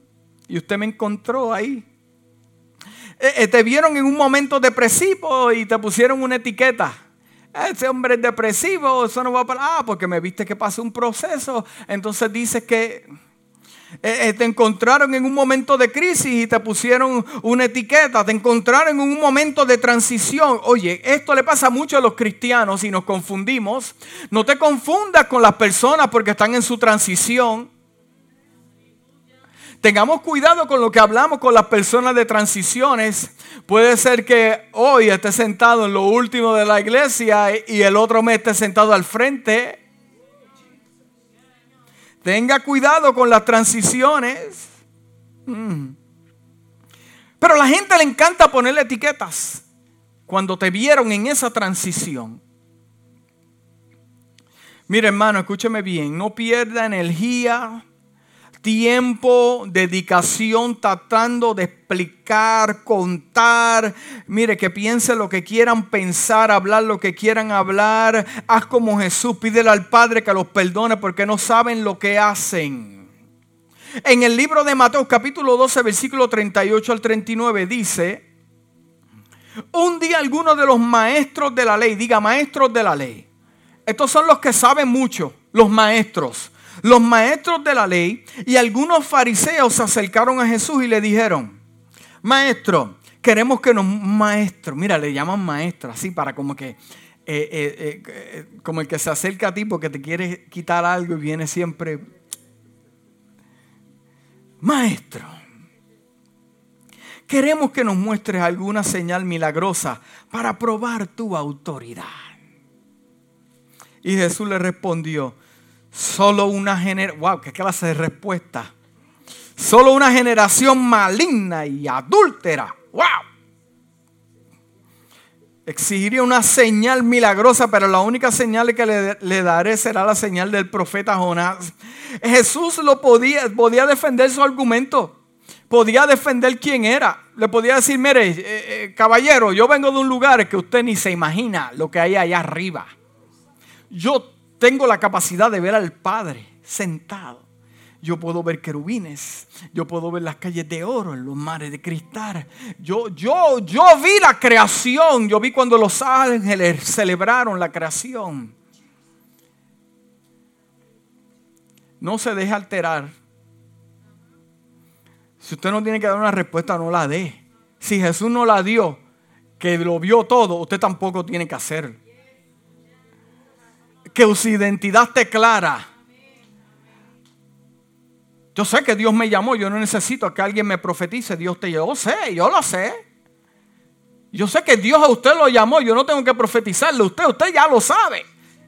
Y usted me encontró ahí. Eh, eh, te vieron en un momento depresivo y te pusieron una etiqueta. Ese hombre es depresivo, eso no va para... Ah, porque me viste que pasó un proceso. Entonces dices que eh, te encontraron en un momento de crisis y te pusieron una etiqueta, te encontraron en un momento de transición. Oye, esto le pasa mucho a los cristianos y nos confundimos. No te confundas con las personas porque están en su transición. Tengamos cuidado con lo que hablamos con las personas de transiciones. Puede ser que hoy esté sentado en lo último de la iglesia y el otro mes esté sentado al frente. Tenga cuidado con las transiciones. Mm. Pero a la gente le encanta ponerle etiquetas cuando te vieron en esa transición. Mire hermano, escúcheme bien, no pierda energía tiempo, dedicación, tratando de explicar, contar. Mire, que piensen lo que quieran pensar, hablar lo que quieran hablar. Haz como Jesús, pídele al Padre que los perdone porque no saben lo que hacen. En el libro de Mateo capítulo 12, versículo 38 al 39 dice, un día algunos de los maestros de la ley, diga maestros de la ley, estos son los que saben mucho, los maestros los maestros de la ley y algunos fariseos se acercaron a Jesús y le dijeron, maestro, queremos que nos, maestro, mira, le llaman maestro, así para como que, eh, eh, eh, como el que se acerca a ti porque te quiere quitar algo y viene siempre, maestro, queremos que nos muestres alguna señal milagrosa para probar tu autoridad. Y Jesús le respondió, Solo una generación, wow, qué clase de respuesta. Solo una generación maligna y adúltera, wow. Exigiría una señal milagrosa, pero la única señal que le, daré será la señal del profeta Jonás. Jesús lo podía, podía defender su argumento podía defender quién era. Le podía decir, mire, eh, eh, caballero, yo vengo de un lugar que usted ni se imagina lo que hay allá arriba. Yo tengo la capacidad de ver al Padre sentado. Yo puedo ver querubines, yo puedo ver las calles de oro en los mares de cristal. Yo, yo, yo vi la creación, yo vi cuando los ángeles celebraron la creación. No se deje alterar. Si usted no tiene que dar una respuesta, no la dé. Si Jesús no la dio, que lo vio todo, usted tampoco tiene que hacerlo que su identidad esté clara. Yo sé que Dios me llamó, yo no necesito que alguien me profetice, Dios te llamó. Sé, yo lo sé. Yo sé que Dios a usted lo llamó, yo no tengo que profetizarle a usted, usted ya lo sabe.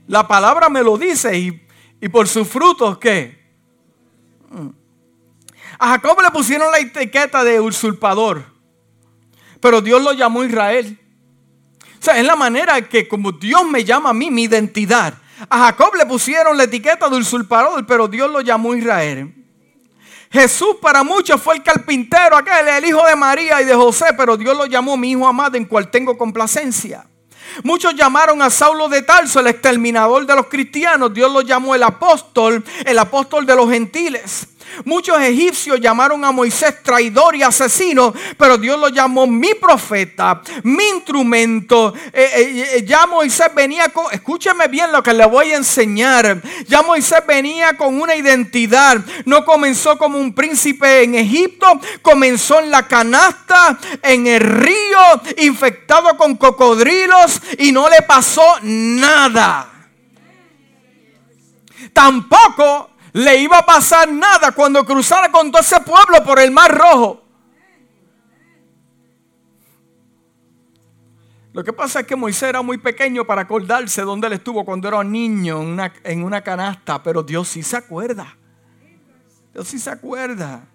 La palabra me lo dice y, y por sus frutos, ¿qué? Mm. A Jacob le pusieron la etiqueta de usurpador, pero Dios lo llamó Israel. O sea, es la manera que como Dios me llama a mí, mi identidad a Jacob le pusieron la etiqueta de usurpador, pero Dios lo llamó Israel. Jesús para muchos fue el carpintero, aquel, el hijo de María y de José, pero Dios lo llamó mi hijo amado en cual tengo complacencia. Muchos llamaron a Saulo de Tarso el exterminador de los cristianos. Dios lo llamó el apóstol, el apóstol de los gentiles. Muchos egipcios llamaron a Moisés traidor y asesino, pero Dios lo llamó mi profeta, mi instrumento. Eh, eh, eh, ya Moisés venía con, escúcheme bien lo que le voy a enseñar. Ya Moisés venía con una identidad. No comenzó como un príncipe en Egipto, comenzó en la canasta, en el río, infectado con cocodrilos y no le pasó nada. Tampoco le iba a pasar nada cuando cruzara con todo ese pueblo por el Mar Rojo. Lo que pasa es que Moisés era muy pequeño para acordarse dónde él estuvo cuando era un niño en una, en una canasta, pero Dios sí se acuerda. Dios sí se acuerda.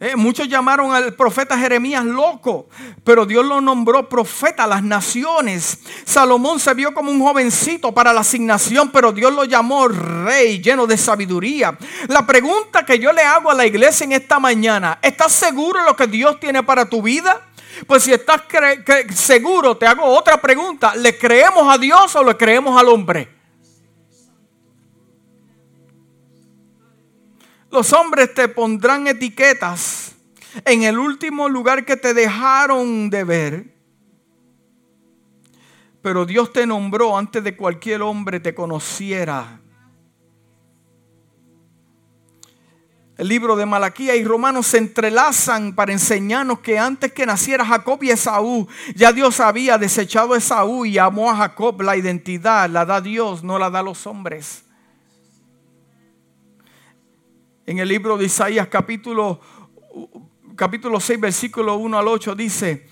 Eh, muchos llamaron al profeta Jeremías loco, pero Dios lo nombró profeta a las naciones. Salomón se vio como un jovencito para la asignación, pero Dios lo llamó rey lleno de sabiduría. La pregunta que yo le hago a la iglesia en esta mañana, ¿estás seguro de lo que Dios tiene para tu vida? Pues si estás seguro, te hago otra pregunta. ¿Le creemos a Dios o le creemos al hombre? Los hombres te pondrán etiquetas en el último lugar que te dejaron de ver. Pero Dios te nombró antes de cualquier hombre te conociera. El libro de Malaquía y Romanos se entrelazan para enseñarnos que antes que naciera Jacob y Esaú, ya Dios había desechado a Esaú y amó a Jacob. La identidad la da Dios, no la da los hombres en el libro de Isaías capítulo, capítulo 6, versículo 1 al 8 dice,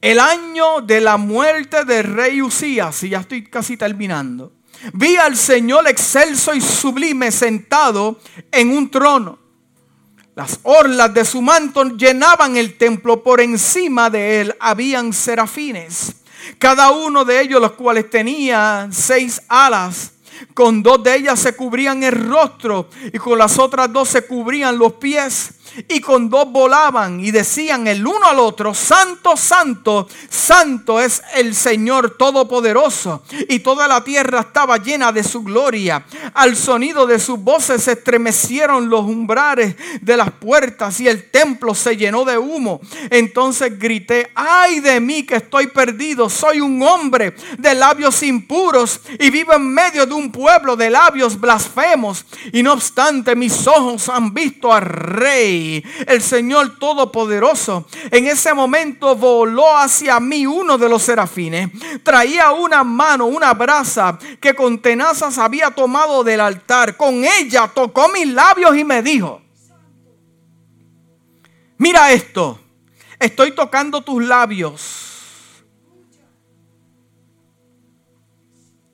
el año de la muerte del rey Usías, y ya estoy casi terminando, vi al Señor excelso y sublime sentado en un trono. Las orlas de su manto llenaban el templo, por encima de él habían serafines, cada uno de ellos los cuales tenía seis alas Con dos de ellas se cubrían el rostro y con las otras dos se cubrían los pies y con dos volaban y decían el uno al otro, Santo, Santo, Santo es el Señor Todopoderoso. Y toda la tierra estaba llena de su gloria. Al sonido de sus voces se estremecieron los umbrales de las puertas y el templo se llenó de humo. Entonces grité, ay de mí que estoy perdido, soy un hombre de labios impuros y vivo en medio de un pueblo de labios blasfemos. Y no obstante mis ojos han visto al rey el Señor Todopoderoso. En ese momento voló hacia mí uno de los serafines. Traía una mano, una brasa que con tenazas había tomado del altar. Con ella tocó mis labios y me dijo, mira esto, estoy tocando tus labios.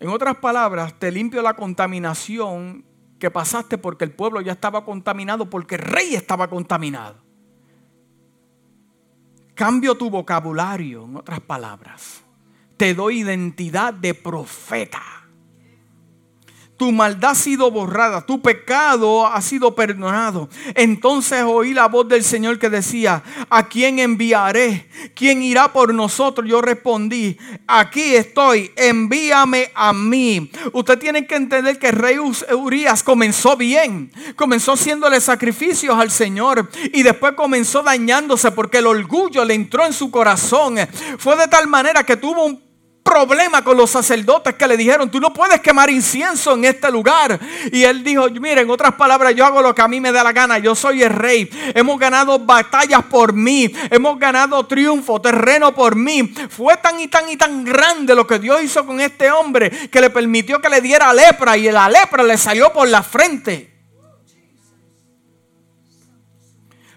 En otras palabras, te limpio la contaminación que pasaste porque el pueblo ya estaba contaminado, porque el rey estaba contaminado. Cambio tu vocabulario, en otras palabras. Te doy identidad de profeta tu maldad ha sido borrada, tu pecado ha sido perdonado. Entonces oí la voz del Señor que decía, ¿a quién enviaré? ¿Quién irá por nosotros? Yo respondí, aquí estoy, envíame a mí. Usted tiene que entender que el rey Urias comenzó bien, comenzó haciéndole sacrificios al Señor y después comenzó dañándose porque el orgullo le entró en su corazón. Fue de tal manera que tuvo un problema con los sacerdotes que le dijeron, tú no puedes quemar incienso en este lugar. Y él dijo, mira, en otras palabras, yo hago lo que a mí me da la gana, yo soy el rey. Hemos ganado batallas por mí, hemos ganado triunfo, terreno por mí. Fue tan y tan y tan grande lo que Dios hizo con este hombre que le permitió que le diera lepra y la lepra le salió por la frente.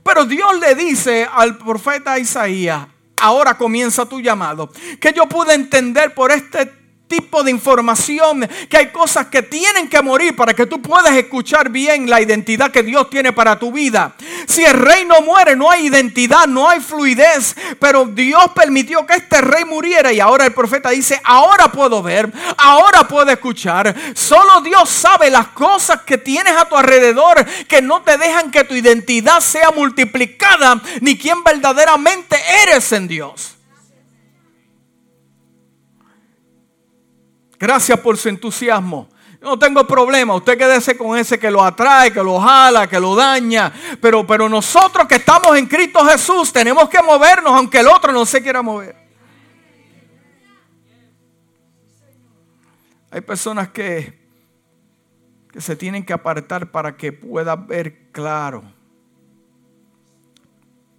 Pero Dios le dice al profeta Isaías, ahora comienza tu llamado. Que yo pude entender por este tipo de información, que hay cosas que tienen que morir para que tú puedas escuchar bien la identidad que Dios tiene para tu vida. Si el rey no muere, no hay identidad, no hay fluidez, pero Dios permitió que este rey muriera y ahora el profeta dice, ahora puedo ver, ahora puedo escuchar. Solo Dios sabe las cosas que tienes a tu alrededor que no te dejan que tu identidad sea multiplicada, ni quien verdaderamente eres en Dios. Gracias por su entusiasmo. no tengo problema. Usted quédese con ese que lo atrae, que lo jala, que lo daña. Pero, pero nosotros que estamos en Cristo Jesús tenemos que movernos aunque el otro no se quiera mover. Hay personas que, que se tienen que apartar para que pueda ver claro.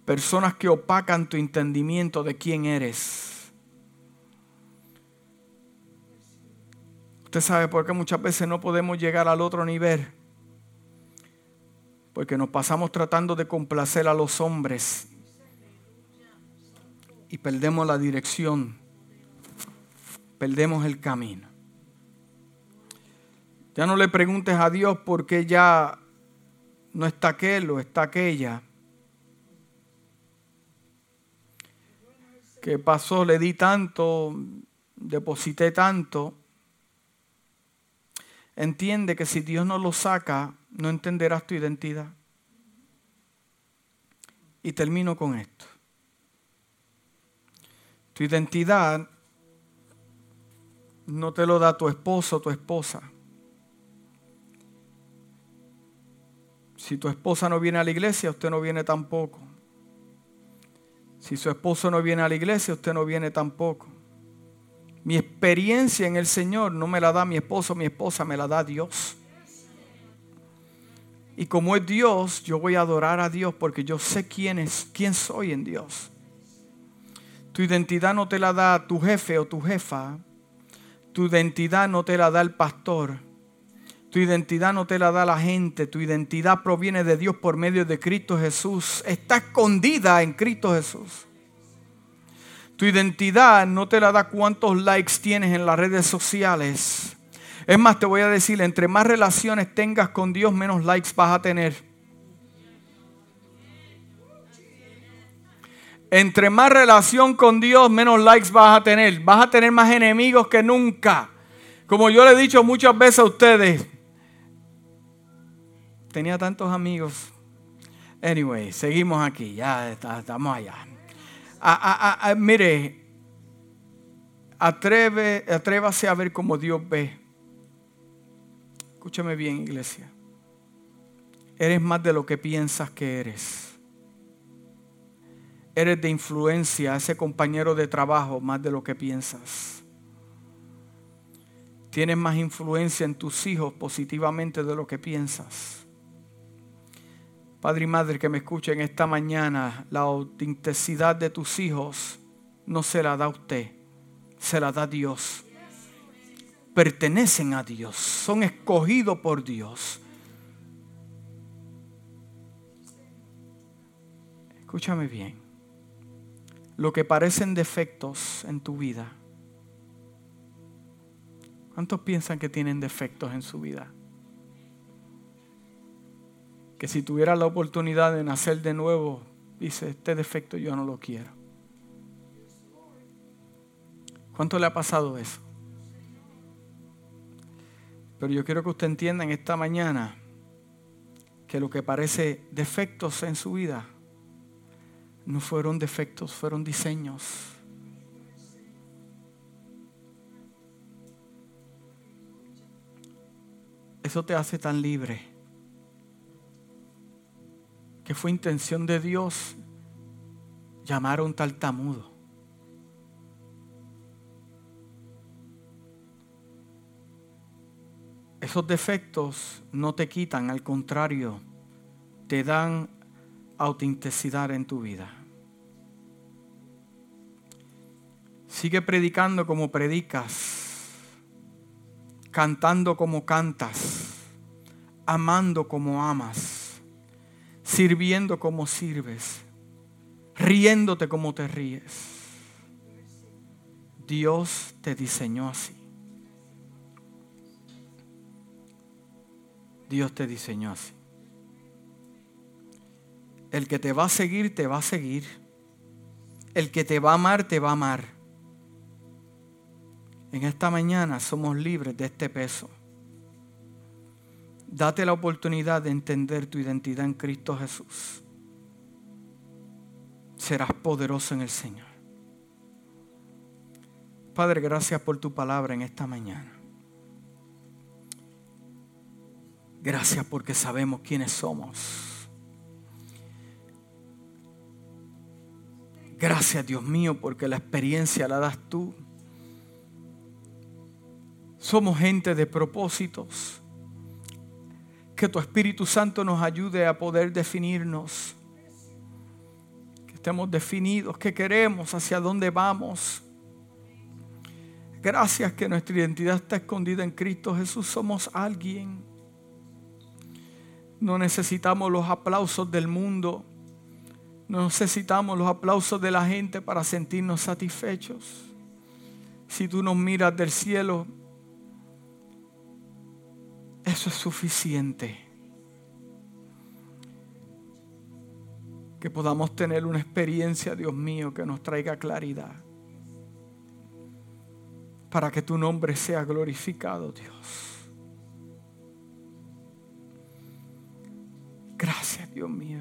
Personas que opacan tu entendimiento de quién eres Usted sabe por qué muchas veces no podemos llegar al otro nivel. Porque nos pasamos tratando de complacer a los hombres y perdemos la dirección, perdemos el camino. Ya no le preguntes a Dios por qué ya no está aquel o está aquella. ¿Qué pasó? Le di tanto, deposité tanto entiende que si Dios no lo saca, no entenderás tu identidad. Y termino con esto. Tu identidad no te lo da tu esposo o tu esposa. Si tu esposa no viene a la iglesia, usted no viene tampoco. Si su esposo no viene a la iglesia, usted no viene tampoco. Mi experiencia en el Señor no me la da mi esposo, mi esposa me la da Dios. Y como es Dios, yo voy a adorar a Dios porque yo sé quién es, quién soy en Dios. Tu identidad no te la da tu jefe o tu jefa. Tu identidad no te la da el pastor. Tu identidad no te la da la gente. Tu identidad proviene de Dios por medio de Cristo Jesús. Está escondida en Cristo Jesús. Tu identidad no te la da cuántos likes tienes en las redes sociales. Es más, te voy a decir, entre más relaciones tengas con Dios, menos likes vas a tener. Entre más relación con Dios, menos likes vas a tener. Vas a tener más enemigos que nunca. Como yo le he dicho muchas veces a ustedes, tenía tantos amigos. Anyway, seguimos aquí, ya estamos allá. Mire, atreve, atrévase a ver como Dios ve. Escúchame bien, iglesia. Eres más de lo que piensas que eres. Eres de influencia a ese compañero de trabajo más de lo que piensas. Tienes más influencia en tus hijos positivamente de lo que piensas. Padre y madre que me escuchen esta mañana, la autenticidad de tus hijos no se la da usted, se la da Dios. Pertenecen a Dios, son escogidos por Dios. Escúchame bien. Lo que parecen defectos en tu vida. ¿Cuántos piensan que tienen defectos en su vida? Que si tuviera la oportunidad de nacer de nuevo, dice, este defecto yo no lo quiero. ¿Cuánto le ha pasado eso? Pero yo quiero que usted entienda en esta mañana que lo que parece defectos en su vida no fueron defectos, fueron diseños. Eso te hace tan libre. Que fue intención de Dios llamar a un tartamudo. Esos defectos no te quitan, al contrario, te dan autenticidad en tu vida. Sigue predicando como predicas, cantando como cantas, amando como amas, sirviendo como sirves, riéndote como te ríes. Dios te diseñó así. Dios te diseñó así. El que te va a seguir, te va a seguir. El que te va a amar, te va a amar. En esta mañana somos libres de este peso. Date la oportunidad de entender tu identidad en Cristo Jesús. Serás poderoso en el Señor. Padre, gracias por tu palabra en esta mañana. Gracias porque sabemos quiénes somos. Gracias Dios mío porque la experiencia la das tú. Somos gente de propósitos. Que tu Espíritu Santo nos ayude a poder definirnos. Que estemos definidos, que queremos, hacia dónde vamos. Gracias que nuestra identidad está escondida en Cristo Jesús. Somos alguien. No necesitamos los aplausos del mundo. No necesitamos los aplausos de la gente para sentirnos satisfechos. Si tú nos miras del cielo, eso es suficiente. Que podamos tener una experiencia, Dios mío, que nos traiga claridad. Para que tu nombre sea glorificado, Dios. Gracias, Dios mío.